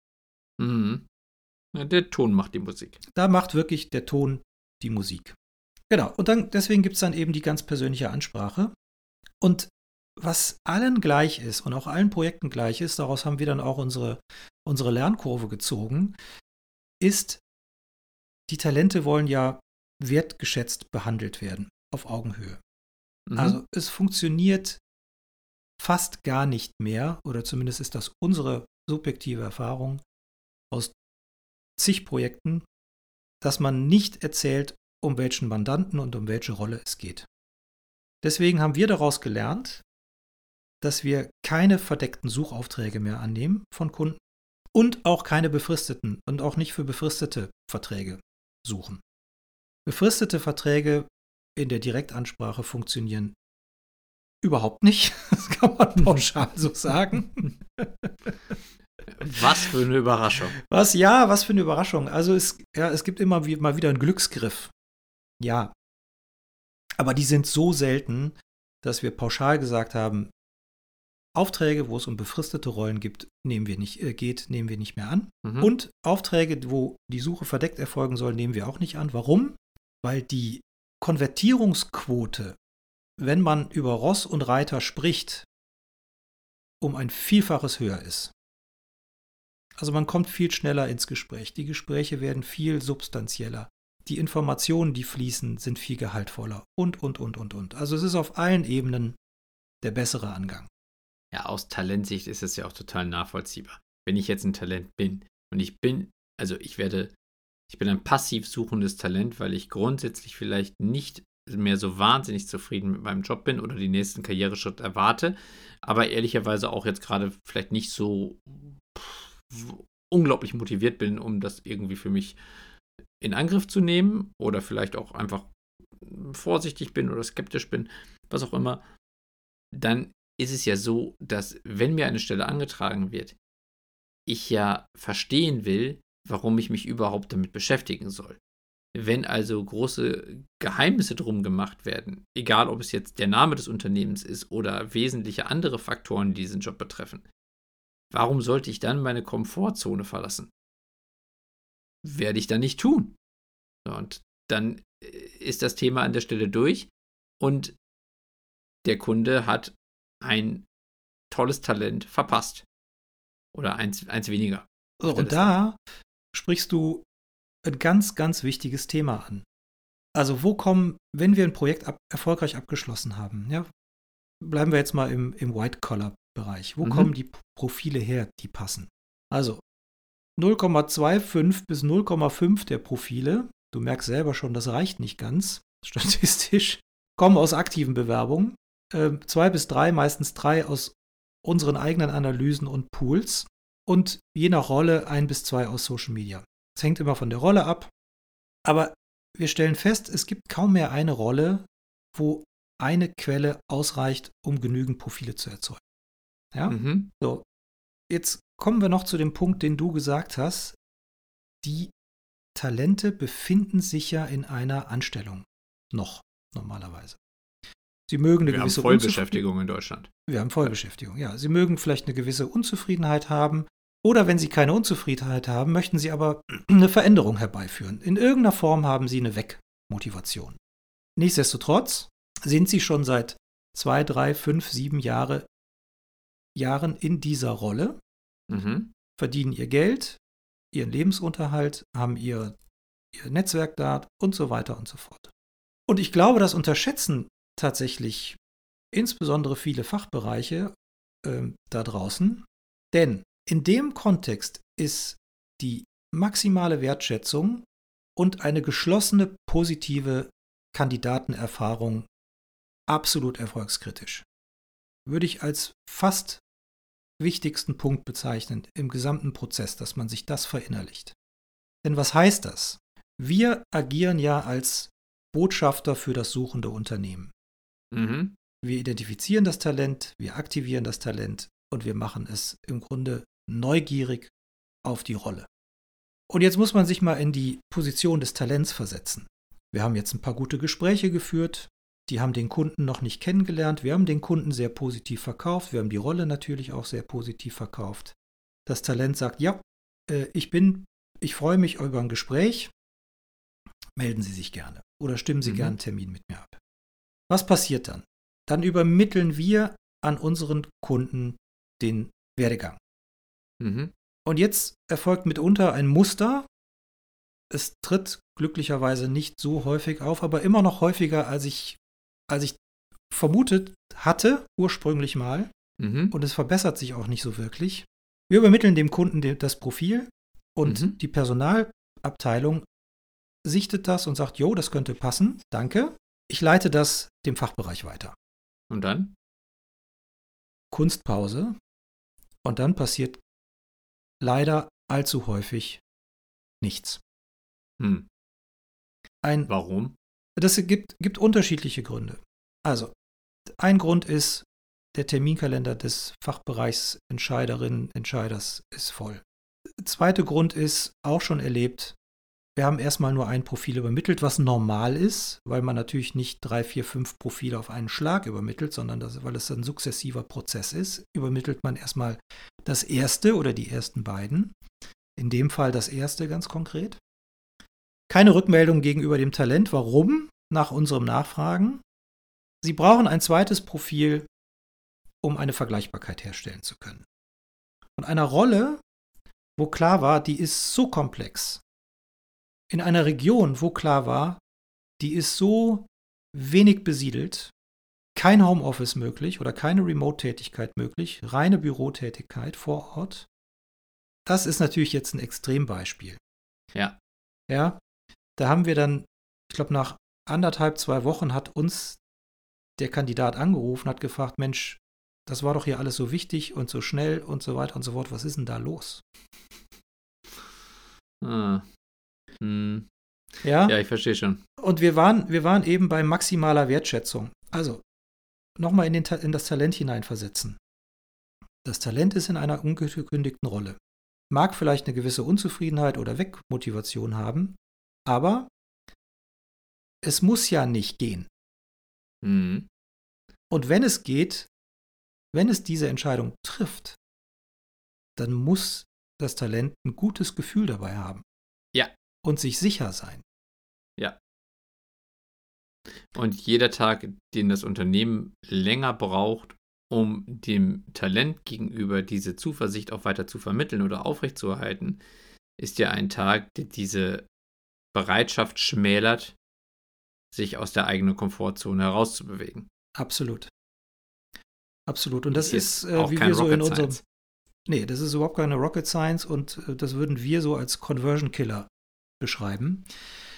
Speaker 3: Mhm. Ja, der Ton macht die Musik.
Speaker 1: Da macht wirklich der Ton die Musik. Genau, und dann deswegen gibt es dann eben die ganz persönliche Ansprache. Und was allen gleich ist und auch allen Projekten gleich ist, daraus haben wir dann auch unsere, unsere Lernkurve gezogen, ist, die Talente wollen ja wertgeschätzt behandelt werden, auf Augenhöhe. Mhm. Also es funktioniert fast gar nicht mehr, oder zumindest ist das unsere subjektive Erfahrung aus zig Projekten, dass man nicht erzählt, um welchen Mandanten und um welche Rolle es geht. Deswegen haben wir daraus gelernt, dass wir keine verdeckten Suchaufträge mehr annehmen von Kunden und auch keine befristeten und auch nicht für befristete Verträge suchen. Befristete Verträge in der Direktansprache funktionieren überhaupt nicht. [laughs] Das kann man [laughs] pauschal so sagen.
Speaker 3: Was für eine Überraschung.
Speaker 1: Was, ja, was für eine Überraschung. Also es, ja, es gibt immer wie, mal wieder einen Glücksgriff. Ja. Aber die sind so selten, dass wir pauschal gesagt haben, Aufträge, wo es um befristete Rollen gibt, nehmen wir nicht, äh, geht, nehmen wir nicht mehr an. Mhm. Und Aufträge, wo die Suche verdeckt erfolgen soll, nehmen wir auch nicht an. Warum? Weil die Konvertierungsquote, wenn man über Ross und Reiter spricht, um ein Vielfaches höher ist. Also man kommt viel schneller ins Gespräch. Die Gespräche werden viel substanzieller. Die Informationen, die fließen, sind viel gehaltvoller. Und, und, und, und, und. Also es ist auf allen Ebenen der bessere Angang
Speaker 3: ja, aus Talentsicht ist es ja auch total nachvollziehbar. Wenn ich jetzt ein Talent bin und ich bin, also ich werde, ich bin ein passiv suchendes Talent, weil ich grundsätzlich vielleicht nicht mehr so wahnsinnig zufrieden mit meinem Job bin oder den nächsten Karriereschritt erwarte, aber ehrlicherweise auch jetzt gerade vielleicht nicht so unglaublich motiviert bin, um das irgendwie für mich in Angriff zu nehmen oder vielleicht auch einfach vorsichtig bin oder skeptisch bin, was auch immer, dann ist es ja so, dass wenn mir eine Stelle angetragen wird, ich ja verstehen will, warum ich mich überhaupt damit beschäftigen soll. Wenn also große Geheimnisse drum gemacht werden, egal ob es jetzt der Name des Unternehmens ist oder wesentliche andere Faktoren, die diesen Job betreffen, warum sollte ich dann meine Komfortzone verlassen? Werde ich dann nicht tun. Und dann äh, ist das Thema an der Stelle durch und der Kunde hat ein tolles Talent verpasst. Oder eins, eins weniger.
Speaker 1: So, und da sprichst du ein ganz, ganz wichtiges Thema an. Also wo kommen, wenn wir ein Projekt ab, erfolgreich abgeschlossen haben, ja, bleiben wir jetzt mal im, im White-Collar-Bereich. Wo mhm. kommen die Profile her, die passen? Also 0,25 bis 0,5 der Profile, du merkst selber schon, das reicht nicht ganz [laughs] statistisch, kommen aus aktiven Bewerbungen äh, zwei bis drei, meistens drei aus unseren eigenen Analysen und Pools und je nach Rolle ein bis zwei aus Social Media. Es hängt immer von der Rolle ab. Aber wir stellen fest, es gibt kaum mehr eine Rolle, wo eine Quelle ausreicht, um genügend Profile zu erzeugen. Ja? Mhm. So. Jetzt kommen wir noch zu dem Punkt, den du gesagt hast. Die Talente befinden sich ja in einer Anstellung. Noch, normalerweise. Sie mögen eine
Speaker 3: wir
Speaker 1: gewisse
Speaker 3: haben Vollbeschäftigung in Deutschland.
Speaker 1: Wir haben Vollbeschäftigung, ja. Sie mögen vielleicht eine gewisse Unzufriedenheit haben. Oder wenn Sie keine Unzufriedenheit haben, möchten Sie aber [clears throat] eine Veränderung herbeiführen. In irgendeiner Form haben Sie eine Wegmotivation. Nichtsdestotrotz sind Sie schon seit zwei, drei, fünf, sieben Jahre, Jahren in dieser Rolle, mhm. verdienen Ihr Geld, Ihren Lebensunterhalt, haben Ihr, Ihr Netzwerk da und so weiter und so fort. Und ich glaube, das unterschätzen tatsächlich insbesondere viele Fachbereiche äh, da draußen. Denn in dem Kontext ist die maximale Wertschätzung und eine geschlossene positive Kandidatenerfahrung absolut erfolgskritisch. Würde ich als fast wichtigsten Punkt bezeichnen im gesamten Prozess, dass man sich das verinnerlicht. Denn was heißt das? Wir agieren ja als Botschafter für das suchende Unternehmen.
Speaker 3: Mhm.
Speaker 1: Wir identifizieren das Talent, wir aktivieren das Talent und wir machen es im Grunde neugierig auf die Rolle. Und jetzt muss man sich mal in die Position des Talents versetzen. Wir haben jetzt ein paar gute Gespräche geführt, die haben den Kunden noch nicht kennengelernt, wir haben den Kunden sehr positiv verkauft, wir haben die Rolle natürlich auch sehr positiv verkauft. Das Talent sagt, ja, äh, ich bin, ich freue mich über ein Gespräch, melden Sie sich gerne oder stimmen Sie mhm. gerne einen Termin mit mir ab. Was passiert dann? Dann übermitteln wir an unseren Kunden den Werdegang.
Speaker 3: Mhm.
Speaker 1: Und jetzt erfolgt mitunter ein Muster. Es tritt glücklicherweise nicht so häufig auf, aber immer noch häufiger, als ich, als ich vermutet hatte, ursprünglich mal.
Speaker 3: Mhm.
Speaker 1: Und es verbessert sich auch nicht so wirklich. Wir übermitteln dem Kunden das Profil und mhm. die Personalabteilung sichtet das und sagt, jo, das könnte passen, danke. Ich leite das dem Fachbereich weiter.
Speaker 3: Und dann?
Speaker 1: Kunstpause. Und dann passiert leider allzu häufig nichts.
Speaker 3: Hm.
Speaker 1: Ein,
Speaker 3: Warum?
Speaker 1: Das gibt, gibt unterschiedliche Gründe. Also, ein Grund ist, der Terminkalender des Fachbereichs Entscheiderinnen, Entscheiders ist voll. Zweiter Grund ist, auch schon erlebt, wir haben erstmal nur ein Profil übermittelt, was normal ist, weil man natürlich nicht drei, vier, fünf Profile auf einen Schlag übermittelt, sondern das, weil es ein sukzessiver Prozess ist, übermittelt man erstmal das erste oder die ersten beiden. In dem Fall das erste ganz konkret. Keine Rückmeldung gegenüber dem Talent. Warum? Nach unserem Nachfragen. Sie brauchen ein zweites Profil, um eine Vergleichbarkeit herstellen zu können. Und einer Rolle, wo klar war, die ist so komplex, in einer Region, wo klar war, die ist so wenig besiedelt, kein Homeoffice möglich oder keine Remote-Tätigkeit möglich, reine Bürotätigkeit vor Ort. Das ist natürlich jetzt ein Extrembeispiel.
Speaker 3: Ja.
Speaker 1: Ja, da haben wir dann, ich glaube, nach anderthalb, zwei Wochen hat uns der Kandidat angerufen, hat gefragt, Mensch, das war doch hier alles so wichtig und so schnell und so weiter und so fort. Was ist denn da los?
Speaker 3: Ah, hm.
Speaker 1: Ja?
Speaker 3: Ja, ich verstehe schon.
Speaker 1: Und wir waren, wir waren eben bei maximaler Wertschätzung. Also, nochmal in, in das Talent hineinversetzen. Das Talent ist in einer ungekündigten Rolle. Mag vielleicht eine gewisse Unzufriedenheit oder Wegmotivation haben, aber es muss ja nicht gehen.
Speaker 3: Mhm.
Speaker 1: Und wenn es geht, wenn es diese Entscheidung trifft, dann muss das Talent ein gutes Gefühl dabei haben.
Speaker 3: Ja
Speaker 1: und sich sicher sein.
Speaker 3: Ja. Und jeder Tag, den das Unternehmen länger braucht, um dem Talent gegenüber diese Zuversicht auch weiter zu vermitteln oder aufrechtzuerhalten, ist ja ein Tag, der diese Bereitschaft schmälert, sich aus der eigenen Komfortzone herauszubewegen.
Speaker 1: Absolut. Absolut. Und das ist,
Speaker 3: äh,
Speaker 1: wie wir so Rocket in unserem. Science. Nee, das ist überhaupt keine Rocket Science und äh, das würden wir so als Conversion Killer beschreiben.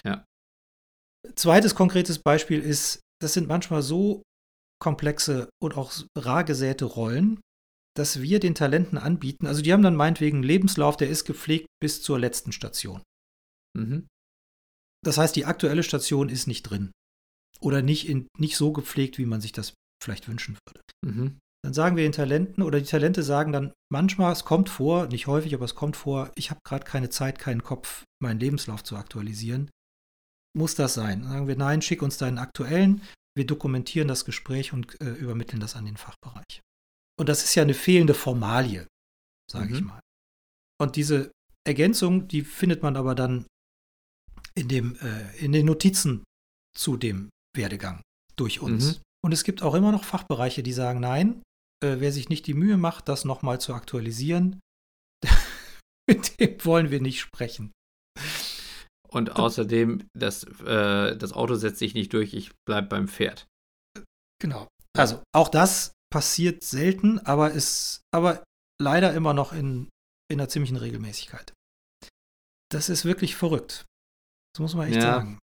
Speaker 3: Ja.
Speaker 1: Zweites konkretes Beispiel ist, das sind manchmal so komplexe und auch rar gesäte Rollen, dass wir den Talenten anbieten. Also die haben dann meinetwegen einen Lebenslauf, der ist gepflegt bis zur letzten Station.
Speaker 3: Mhm.
Speaker 1: Das heißt, die aktuelle Station ist nicht drin. Oder nicht, in, nicht so gepflegt, wie man sich das vielleicht wünschen würde.
Speaker 3: Mhm
Speaker 1: dann sagen wir den Talenten oder die Talente sagen dann manchmal, es kommt vor, nicht häufig, aber es kommt vor, ich habe gerade keine Zeit, keinen Kopf, meinen Lebenslauf zu aktualisieren. Muss das sein? Dann sagen wir, nein, schick uns deinen aktuellen, wir dokumentieren das Gespräch und äh, übermitteln das an den Fachbereich. Und das ist ja eine fehlende Formalie, sage mhm. ich mal. Und diese Ergänzung, die findet man aber dann in, dem, äh, in den Notizen zu dem Werdegang durch uns. Mhm. Und es gibt auch immer noch Fachbereiche, die sagen, nein, äh, wer sich nicht die Mühe macht, das nochmal zu aktualisieren, [laughs] mit dem wollen wir nicht sprechen.
Speaker 3: Und außerdem, das, äh, das Auto setzt sich nicht durch, ich bleibe beim Pferd.
Speaker 1: Genau. Also auch das passiert selten, aber ist aber leider immer noch in, in einer ziemlichen Regelmäßigkeit. Das ist wirklich verrückt. Das muss man echt ja. sagen.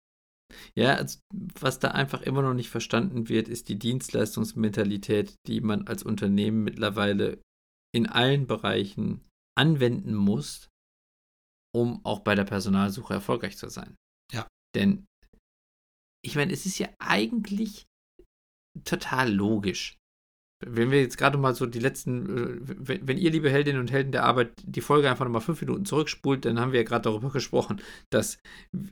Speaker 3: Ja, also, was da einfach immer noch nicht verstanden wird, ist die Dienstleistungsmentalität, die man als Unternehmen mittlerweile in allen Bereichen anwenden muss, um auch bei der Personalsuche erfolgreich zu sein.
Speaker 1: Ja.
Speaker 3: Denn ich meine, es ist ja eigentlich total logisch. Wenn wir jetzt gerade mal so die letzten, äh, wenn, ihr, liebe Heldinnen und Helden der Arbeit, die Folge einfach nochmal fünf Minuten zurückspult, dann haben wir ja gerade darüber gesprochen, dass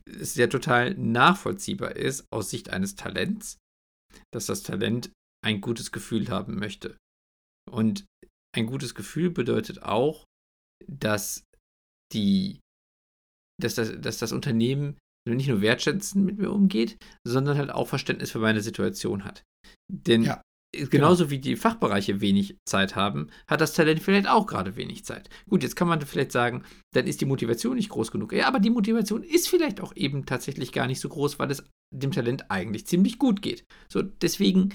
Speaker 3: es ja total nachvollziehbar ist aus Sicht eines Talents, dass das Talent ein gutes Gefühl haben möchte. Und ein gutes Gefühl bedeutet auch, dass die, dass das, dass das Unternehmen nicht nur wertschätzend mit mir umgeht, sondern halt auch Verständnis für meine Situation hat. Denn ja, genauso genau. wie die Fachbereiche wenig Zeit haben, hat das Talent vielleicht auch gerade wenig Zeit. Gut, jetzt kann man vielleicht sagen, dann ist die Motivation nicht groß genug. Ja, aber die Motivation ist vielleicht auch eben tatsächlich gar nicht so groß, weil es dem Talent eigentlich ziemlich gut geht. So, deswegen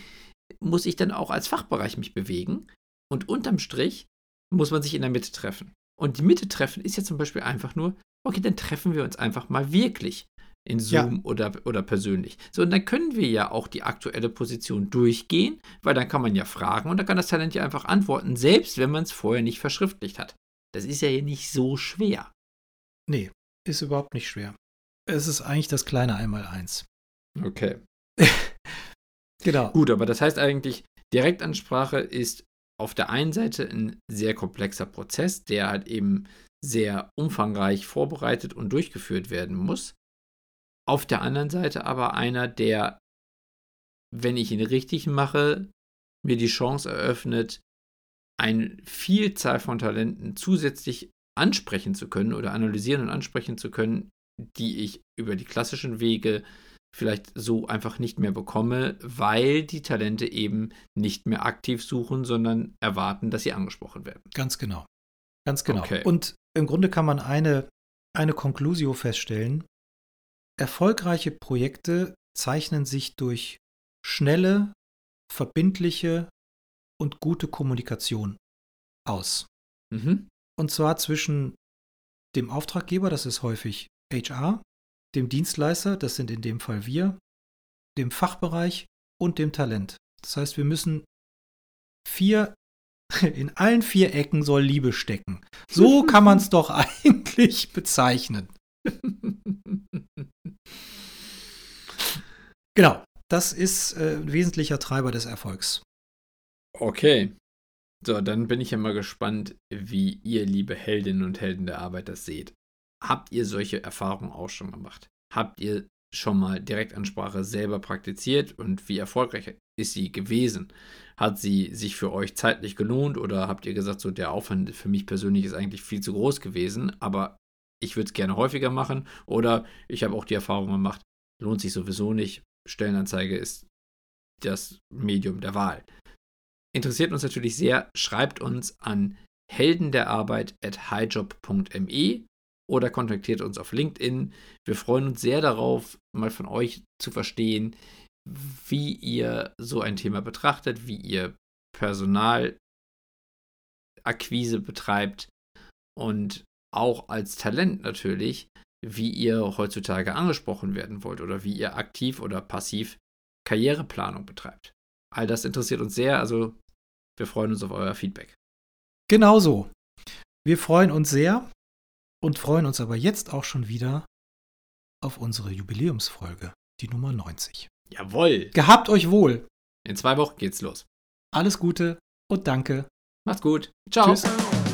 Speaker 3: muss ich dann auch als Fachbereich mich bewegen und unterm Strich muss man sich in der Mitte treffen. Und die Mitte treffen ist ja zum Beispiel einfach nur, okay, dann treffen wir uns einfach mal wirklich in Zoom ja. oder, oder persönlich. So, und dann können wir ja auch die aktuelle Position durchgehen, weil dann kann man ja fragen und dann kann das Talent ja einfach antworten, selbst wenn man es vorher nicht verschriftlicht hat. Das ist ja hier nicht so schwer.
Speaker 1: Nee, ist überhaupt nicht schwer. Es ist eigentlich das kleine Einmaleins.
Speaker 3: Okay. [laughs]
Speaker 1: genau.
Speaker 3: Gut, aber das heißt eigentlich, Direktansprache ist auf der einen Seite ein sehr komplexer Prozess, der halt eben sehr umfangreich vorbereitet und durchgeführt werden muss. Auf der anderen Seite aber einer, der, wenn ich ihn richtig mache, mir die Chance eröffnet, eine Vielzahl von Talenten zusätzlich ansprechen zu können oder analysieren und ansprechen zu können, die ich über die klassischen Wege vielleicht so einfach nicht mehr bekomme, weil die Talente eben nicht mehr aktiv suchen, sondern erwarten, dass sie angesprochen werden.
Speaker 1: Ganz genau. Ganz genau. Okay. Und im Grunde kann man eine, eine Conclusio feststellen. Erfolgreiche Projekte zeichnen sich durch schnelle, verbindliche und gute Kommunikation aus. Mhm. Und zwar zwischen dem Auftraggeber, das ist häufig HR, dem Dienstleister, das sind in dem Fall wir, dem Fachbereich und dem Talent. Das heißt, wir müssen vier, [laughs] in allen vier Ecken soll Liebe stecken. So kann man es doch [laughs] eigentlich bezeichnen. [laughs] genau, das ist äh, ein wesentlicher Treiber des Erfolgs.
Speaker 3: Okay. So, dann bin ich ja mal gespannt, wie ihr, liebe Heldinnen und Helden der Arbeit, das seht. Habt ihr solche Erfahrungen auch schon gemacht? Habt ihr schon mal Direktansprache selber praktiziert und wie erfolgreich ist sie gewesen? Hat sie sich für euch zeitlich gelohnt oder habt ihr gesagt, so der Aufwand für mich persönlich ist eigentlich viel zu groß gewesen, aber ich würde es gerne häufiger machen oder ich habe auch die Erfahrung gemacht, lohnt sich sowieso nicht. Stellenanzeige ist das Medium der Wahl. Interessiert uns natürlich sehr, schreibt uns an highjob.me oder kontaktiert uns auf LinkedIn. Wir freuen uns sehr darauf, mal von euch zu verstehen, wie ihr so ein Thema betrachtet, wie ihr Personalakquise betreibt und auch als Talent natürlich, wie ihr heutzutage angesprochen werden wollt oder wie ihr aktiv oder passiv Karriereplanung betreibt. All das interessiert uns sehr, also wir freuen uns auf euer Feedback.
Speaker 1: Genauso. Wir freuen uns sehr und freuen uns aber jetzt auch schon wieder auf unsere Jubiläumsfolge, die Nummer 90.
Speaker 3: Jawohl.
Speaker 1: Gehabt euch wohl.
Speaker 3: In zwei Wochen geht's los.
Speaker 1: Alles Gute und danke.
Speaker 3: Macht's gut. Ciao. Tschüss.